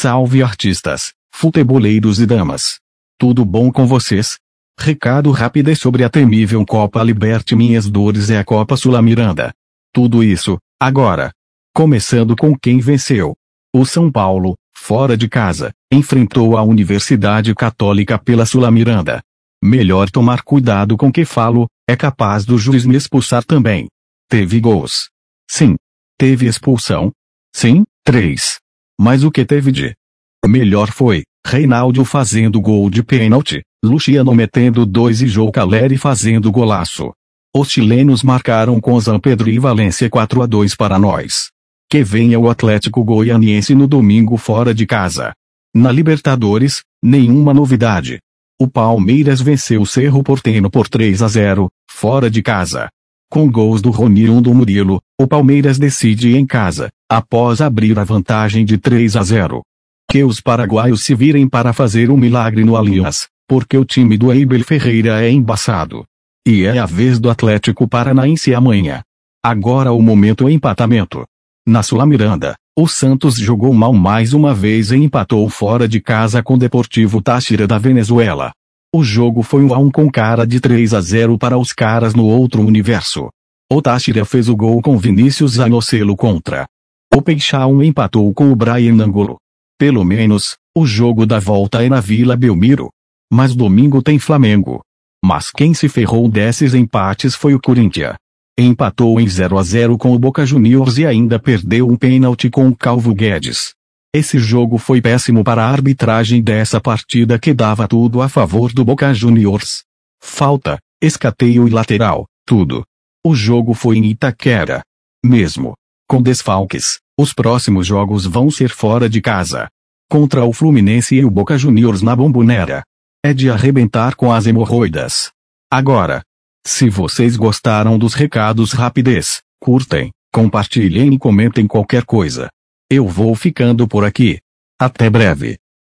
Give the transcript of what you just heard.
Salve artistas, futeboleiros e damas. Tudo bom com vocês? Recado rápido sobre a temível Copa Liberte Minhas Dores é a Copa Sula Miranda. Tudo isso, agora. Começando com quem venceu. O São Paulo, fora de casa, enfrentou a Universidade Católica pela Sula Miranda. Melhor tomar cuidado com que falo, é capaz do juiz me expulsar também. Teve gols. Sim. Teve expulsão? Sim, três. Mas o que teve de melhor foi Reinaldo fazendo gol de pênalti, Luciano metendo dois e João Caleri fazendo golaço. Os chilenos marcaram com Zan Pedro e Valência 4 a 2 para nós. Que venha o Atlético Goianiense no domingo fora de casa. Na Libertadores, nenhuma novidade. O Palmeiras venceu o Cerro Porteño por 3 a 0, fora de casa. Com gols do Rony e um do Murilo, o Palmeiras decide em casa, após abrir a vantagem de 3 a 0. Que os paraguaios se virem para fazer um milagre no Allianz, porque o time do Eibel Ferreira é embaçado. E é a vez do Atlético Paranaense amanhã. Agora o momento empatamento. Na Sula Miranda, o Santos jogou mal mais uma vez e empatou fora de casa com o Deportivo Táchira da Venezuela. O jogo foi um a um com cara de 3 a 0 para os caras no outro universo. O Táchira fez o gol com Vinícius Zanocelo contra. O Peixão empatou com o Brian Angolo. Pelo menos, o jogo da volta é na Vila Belmiro. Mas domingo tem Flamengo. Mas quem se ferrou desses empates foi o Corinthians. Empatou em 0 a 0 com o Boca Juniors e ainda perdeu um pênalti com o Calvo Guedes. Esse jogo foi péssimo para a arbitragem dessa partida que dava tudo a favor do Boca Juniors. Falta, escateio e lateral, tudo. O jogo foi em Itaquera. Mesmo. Com desfalques, os próximos jogos vão ser fora de casa. Contra o Fluminense e o Boca Juniors na Bombonera. É de arrebentar com as hemorroidas. Agora. Se vocês gostaram dos recados rapidez, curtem, compartilhem e comentem qualquer coisa. Eu vou ficando por aqui. Até breve.